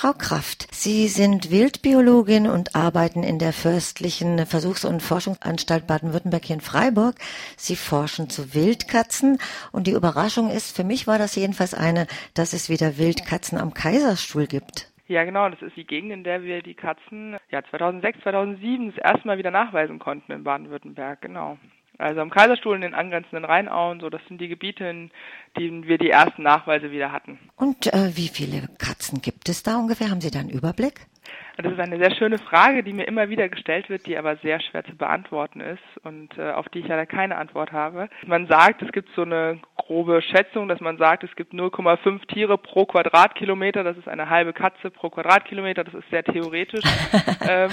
Frau Kraft, Sie sind Wildbiologin und arbeiten in der Fürstlichen Versuchs- und Forschungsanstalt Baden-Württemberg hier in Freiburg. Sie forschen zu Wildkatzen und die Überraschung ist, für mich war das jedenfalls eine, dass es wieder Wildkatzen am Kaiserstuhl gibt. Ja, genau. Das ist die Gegend, in der wir die Katzen ja 2006, 2007 das erste Mal wieder nachweisen konnten in Baden-Württemberg. Genau. Also am Kaiserstuhl in den angrenzenden Rheinauen, so das sind die Gebiete, in denen wir die ersten Nachweise wieder hatten. Und äh, wie viele Katzen gibt es da ungefähr? Haben Sie da einen Überblick? Das ist eine sehr schöne Frage, die mir immer wieder gestellt wird, die aber sehr schwer zu beantworten ist und äh, auf die ich leider keine Antwort habe. Man sagt, es gibt so eine grobe Schätzung, dass man sagt, es gibt 0,5 Tiere pro Quadratkilometer. Das ist eine halbe Katze pro Quadratkilometer. Das ist sehr theoretisch. ähm,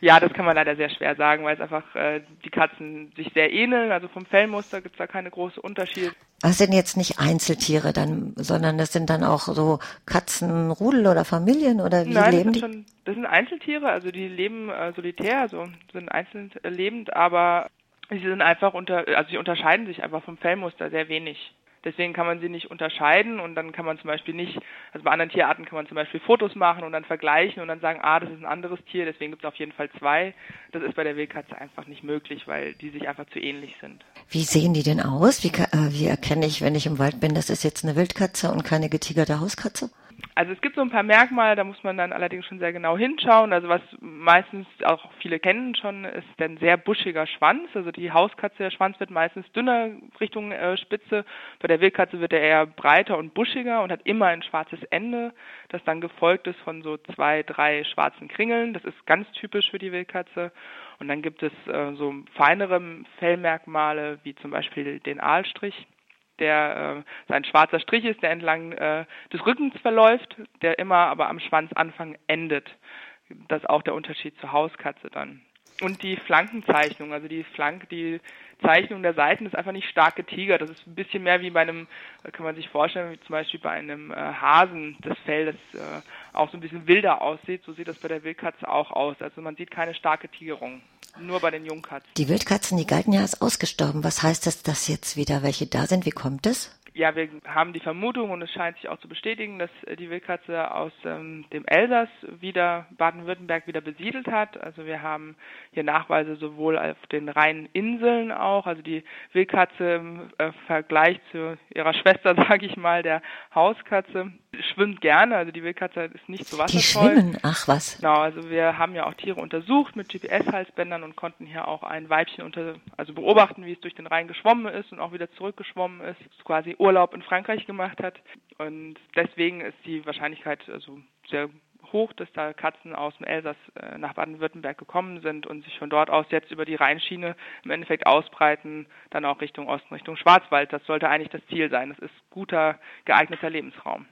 ja, das kann man leider sehr schwer sagen, weil es einfach äh, die Katzen sich sehr ähneln. Also vom Fellmuster gibt es da keine große Unterschiede. Das sind jetzt nicht Einzeltiere dann, sondern das sind dann auch so Katzenrudel oder Familien oder wie Nein, leben das die? sind, schon, das sind Einzeltiere, also die leben äh, solitär, also sind einzeln lebend, aber sie sind einfach unter, also sie unterscheiden sich einfach vom Fellmuster sehr wenig. Deswegen kann man sie nicht unterscheiden und dann kann man zum Beispiel nicht, also bei anderen Tierarten kann man zum Beispiel Fotos machen und dann vergleichen und dann sagen, ah, das ist ein anderes Tier, deswegen gibt es auf jeden Fall zwei. Das ist bei der Wildkatze einfach nicht möglich, weil die sich einfach zu ähnlich sind. Wie sehen die denn aus? Wie, äh, wie erkenne ich, wenn ich im Wald bin, das ist jetzt eine Wildkatze und keine getigerte Hauskatze? Also es gibt so ein paar Merkmale, da muss man dann allerdings schon sehr genau hinschauen. Also was meistens auch viele kennen schon, ist ein sehr buschiger Schwanz. Also die Hauskatze, der Schwanz wird meistens dünner Richtung äh, Spitze. Bei der Wildkatze wird er eher breiter und buschiger und hat immer ein schwarzes Ende, das dann gefolgt ist von so zwei, drei schwarzen Kringeln. Das ist ganz typisch für die Wildkatze. Und dann gibt es äh, so feinere Fellmerkmale, wie zum Beispiel den Aalstrich der äh, ein schwarzer Strich ist, der entlang äh, des Rückens verläuft, der immer aber am Schwanzanfang endet. Das ist auch der Unterschied zur Hauskatze dann. Und die Flankenzeichnung, also die Flank, die Zeichnung der Seiten ist einfach nicht stark getigert. Das ist ein bisschen mehr wie bei einem, äh, kann man sich vorstellen, wie zum Beispiel bei einem äh, Hasen, das Fell, das äh, auch so ein bisschen wilder aussieht. So sieht das bei der Wildkatze auch aus. Also man sieht keine starke Tigerung. Nur bei den Jungkatzen. Die Wildkatzen, die galten ja als ausgestorben. Was heißt das, dass jetzt wieder welche da sind? Wie kommt es? Ja, wir haben die Vermutung und es scheint sich auch zu bestätigen, dass äh, die Wildkatze aus ähm, dem Elsass wieder Baden-Württemberg wieder besiedelt hat. Also wir haben hier Nachweise sowohl auf den Rheininseln auch, also die Wildkatze im äh, Vergleich zu ihrer Schwester, sage ich mal, der Hauskatze, schwimmt gerne. Also die Wildkatze ist nicht so Die wasservoll. schwimmen. Ach was. Genau, also wir haben ja auch Tiere untersucht mit GPS-Halsbändern und konnten hier auch ein Weibchen unter, also beobachten, wie es durch den Rhein geschwommen ist und auch wieder zurückgeschwommen ist, quasi Urlaub in Frankreich gemacht hat. Und deswegen ist die Wahrscheinlichkeit also sehr hoch, dass da Katzen aus dem Elsass äh, nach Baden-Württemberg gekommen sind und sich von dort aus jetzt über die Rheinschiene im Endeffekt ausbreiten, dann auch Richtung Osten, Richtung Schwarzwald. Das sollte eigentlich das Ziel sein. Das ist guter, geeigneter Lebensraum.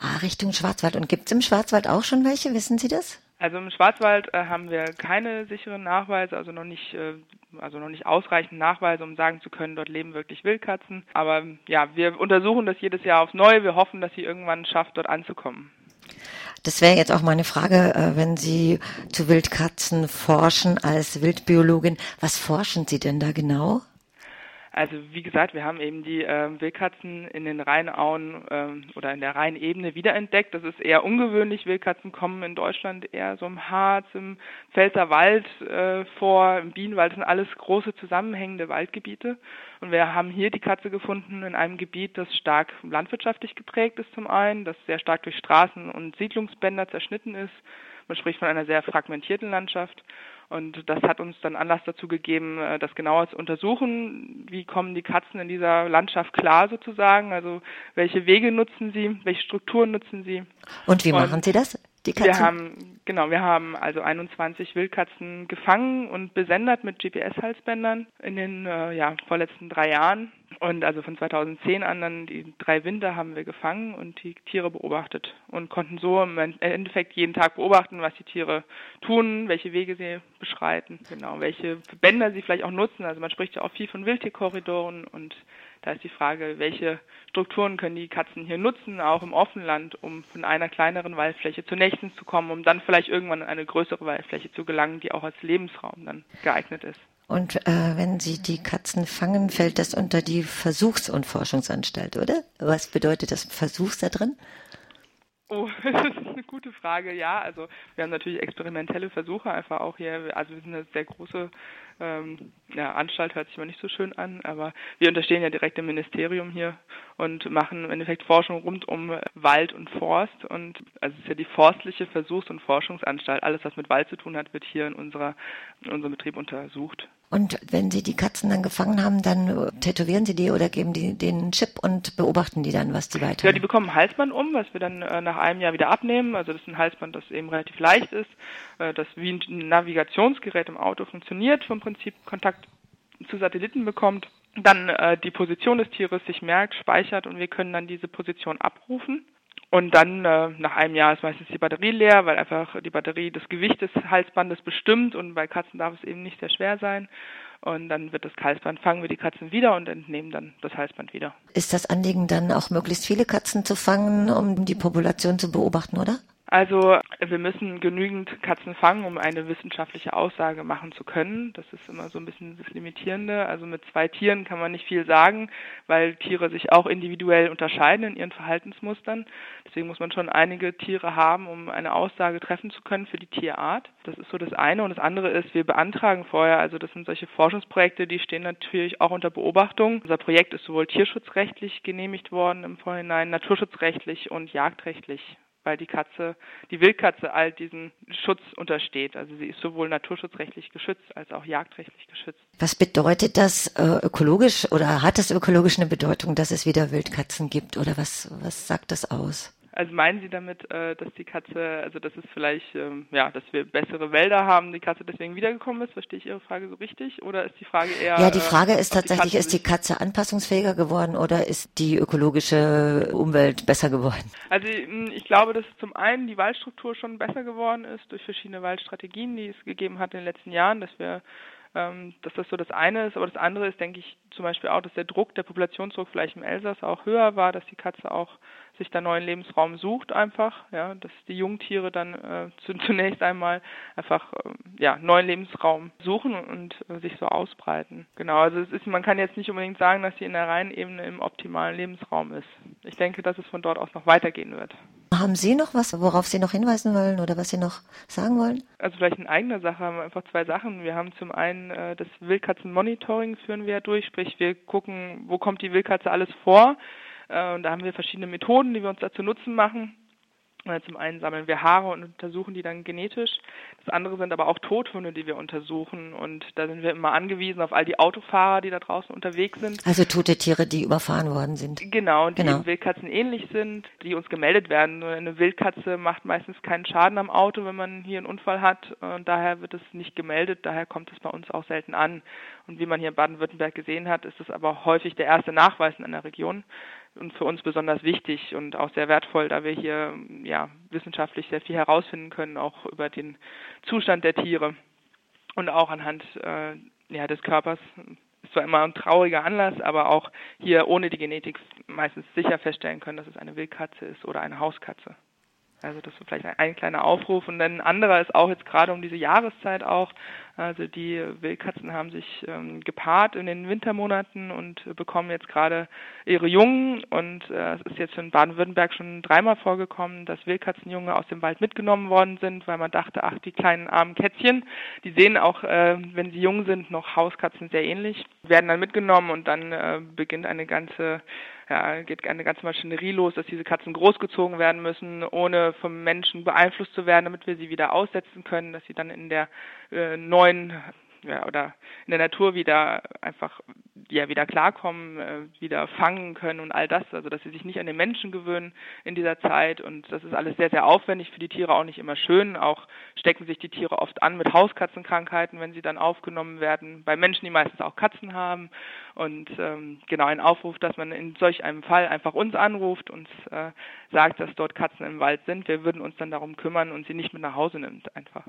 Ah, Richtung Schwarzwald. Und gibt's im Schwarzwald auch schon welche? Wissen Sie das? Also im Schwarzwald äh, haben wir keine sicheren Nachweise, also noch nicht, äh, also noch nicht ausreichend Nachweise, um sagen zu können, dort leben wirklich Wildkatzen. Aber ja, wir untersuchen das jedes Jahr aufs Neue. Wir hoffen, dass sie irgendwann schafft, dort anzukommen. Das wäre jetzt auch meine Frage, äh, wenn Sie zu Wildkatzen forschen als Wildbiologin. Was forschen Sie denn da genau? Also wie gesagt, wir haben eben die äh, Wildkatzen in den Rheinauen ähm, oder in der Rheinebene wiederentdeckt. Das ist eher ungewöhnlich. Wildkatzen kommen in Deutschland eher so im Harz, im Pfälzer Wald äh, vor, im Bienenwald. Das sind alles große zusammenhängende Waldgebiete. Und wir haben hier die Katze gefunden in einem Gebiet, das stark landwirtschaftlich geprägt ist zum einen, das sehr stark durch Straßen und Siedlungsbänder zerschnitten ist. Man spricht von einer sehr fragmentierten Landschaft. Und das hat uns dann Anlass dazu gegeben, äh, das genauer zu untersuchen. Wie kommen die Katzen in dieser Landschaft klar sozusagen? Also welche Wege nutzen sie? Welche Strukturen nutzen sie? Und wie Und machen Sie das? Die Katzen? Wir haben, genau, wir haben also 21 Wildkatzen gefangen und besendet mit GPS-Halsbändern in den äh, ja, vorletzten drei Jahren. Und also von 2010 an dann die drei Winter haben wir gefangen und die Tiere beobachtet und konnten so im Endeffekt jeden Tag beobachten, was die Tiere tun, welche Wege sie beschreiten, genau, welche Bänder sie vielleicht auch nutzen. Also man spricht ja auch viel von Wildtierkorridoren und da ist die Frage, welche Strukturen können die Katzen hier nutzen, auch im Offenland, um von einer kleineren Waldfläche zur nächsten zu kommen, um dann vielleicht irgendwann in eine größere Waldfläche zu gelangen, die auch als Lebensraum dann geeignet ist. Und äh, wenn Sie die Katzen fangen, fällt das unter die Versuchs- und Forschungsanstalt, oder? Was bedeutet das Versuchs da drin? Oh, das ist gute Frage, ja. Also wir haben natürlich experimentelle Versuche einfach auch hier. Also wir sind eine sehr große ähm, ja, Anstalt, hört sich mal nicht so schön an, aber wir unterstehen ja direkt dem Ministerium hier und machen im Endeffekt Forschung rund um Wald und Forst. Und also es ist ja die forstliche Versuchs- und Forschungsanstalt. Alles, was mit Wald zu tun hat, wird hier in, unserer, in unserem Betrieb untersucht. Und wenn Sie die Katzen dann gefangen haben, dann tätowieren Sie die oder geben die den Chip und beobachten die dann, was die weiter. Ja, die bekommen ein Halsband um, was wir dann äh, nach einem Jahr wieder abnehmen. Also das ist ein Halsband, das eben relativ leicht ist, äh, das wie ein Navigationsgerät im Auto funktioniert, vom Prinzip Kontakt zu Satelliten bekommt, dann äh, die Position des Tieres sich merkt, speichert und wir können dann diese Position abrufen. Und dann äh, nach einem Jahr ist meistens die Batterie leer, weil einfach die Batterie das Gewicht des Halsbandes bestimmt und bei Katzen darf es eben nicht sehr schwer sein. Und dann wird das Halsband, fangen wir die Katzen wieder und entnehmen dann das Halsband wieder. Ist das Anliegen dann auch möglichst viele Katzen zu fangen, um die Population zu beobachten, oder? Also wir müssen genügend Katzen fangen, um eine wissenschaftliche Aussage machen zu können. Das ist immer so ein bisschen das Limitierende. Also mit zwei Tieren kann man nicht viel sagen, weil Tiere sich auch individuell unterscheiden in ihren Verhaltensmustern. Deswegen muss man schon einige Tiere haben, um eine Aussage treffen zu können für die Tierart. Das ist so das eine. Und das andere ist, wir beantragen vorher, also das sind solche Forschungsprojekte, die stehen natürlich auch unter Beobachtung. Unser Projekt ist sowohl tierschutzrechtlich genehmigt worden im Vorhinein, naturschutzrechtlich und jagdrechtlich weil die Katze, die Wildkatze all diesen Schutz untersteht. Also sie ist sowohl naturschutzrechtlich geschützt als auch jagdrechtlich geschützt. Was bedeutet das äh, ökologisch oder hat es ökologisch eine Bedeutung, dass es wieder Wildkatzen gibt oder was, was sagt das aus? Also meinen Sie damit, äh, dass die Katze, also dass es vielleicht, ähm, ja, dass wir bessere Wälder haben, die Katze deswegen wiedergekommen ist? Verstehe ich Ihre Frage so richtig? Oder ist die Frage eher? Ja, die Frage ist tatsächlich, die ist die Katze anpassungsfähiger geworden oder ist die ökologische Umwelt besser geworden? Also hm, ich glaube, dass zum einen die Waldstruktur schon besser geworden ist durch verschiedene Waldstrategien, die es gegeben hat in den letzten Jahren, dass wir ähm, dass das so das eine ist, aber das andere ist, denke ich, zum Beispiel auch, dass der Druck, der Populationsdruck vielleicht im Elsass auch höher war, dass die Katze auch sich da neuen Lebensraum sucht einfach, ja, dass die Jungtiere dann äh, zunächst einmal einfach äh, ja neuen Lebensraum suchen und äh, sich so ausbreiten. Genau, also es ist, man kann jetzt nicht unbedingt sagen, dass sie in der Rheinebene im optimalen Lebensraum ist. Ich denke, dass es von dort aus noch weitergehen wird. Haben Sie noch was, worauf Sie noch hinweisen wollen oder was Sie noch sagen wollen? Also vielleicht in eigener Sache einfach zwei Sachen. Wir haben zum einen äh, das Wildkatzenmonitoring führen wir durch, sprich wir gucken, wo kommt die Wildkatze alles vor äh, und da haben wir verschiedene Methoden, die wir uns dazu nutzen machen. Äh, zum einen sammeln wir Haare und untersuchen die dann genetisch. Das andere sind aber auch Tothunde, die wir untersuchen. Und da sind wir immer angewiesen auf all die Autofahrer, die da draußen unterwegs sind. Also tote Tiere, die überfahren worden sind. Genau, die genau. Wildkatzen ähnlich sind, die uns gemeldet werden. Eine Wildkatze macht meistens keinen Schaden am Auto, wenn man hier einen Unfall hat. Und daher wird es nicht gemeldet. Daher kommt es bei uns auch selten an. Und wie man hier in Baden-Württemberg gesehen hat, ist es aber häufig der erste Nachweis in einer Region und für uns besonders wichtig und auch sehr wertvoll, da wir hier ja wissenschaftlich sehr viel herausfinden können, auch über den Zustand der Tiere und auch anhand äh, ja, des Körpers. Ist zwar immer ein trauriger Anlass, aber auch hier ohne die Genetik meistens sicher feststellen können, dass es eine Wildkatze ist oder eine Hauskatze. Also das ist vielleicht ein, ein kleiner Aufruf. Und dann ein anderer ist auch jetzt gerade um diese Jahreszeit auch, also die Wildkatzen haben sich ähm, gepaart in den Wintermonaten und bekommen jetzt gerade ihre Jungen. Und äh, es ist jetzt in Baden-Württemberg schon dreimal vorgekommen, dass Wildkatzenjunge aus dem Wald mitgenommen worden sind, weil man dachte, ach, die kleinen armen Kätzchen, die sehen auch, äh, wenn sie jung sind, noch Hauskatzen sehr ähnlich, werden dann mitgenommen und dann äh, beginnt eine ganze ja, geht eine ganze Maschinerie los, dass diese Katzen großgezogen werden müssen, ohne vom Menschen beeinflusst zu werden, damit wir sie wieder aussetzen können, dass sie dann in der äh, neuen ja, oder in der Natur wieder einfach ja wieder klarkommen, äh, wieder fangen können und all das, also dass sie sich nicht an den Menschen gewöhnen in dieser Zeit und das ist alles sehr, sehr aufwendig für die Tiere auch nicht immer schön. Auch stecken sich die Tiere oft an mit Hauskatzenkrankheiten, wenn sie dann aufgenommen werden, bei Menschen, die meistens auch Katzen haben und ähm, genau ein Aufruf, dass man in solch einem Fall einfach uns anruft und äh, sagt, dass dort Katzen im Wald sind. Wir würden uns dann darum kümmern und sie nicht mit nach Hause nimmt einfach.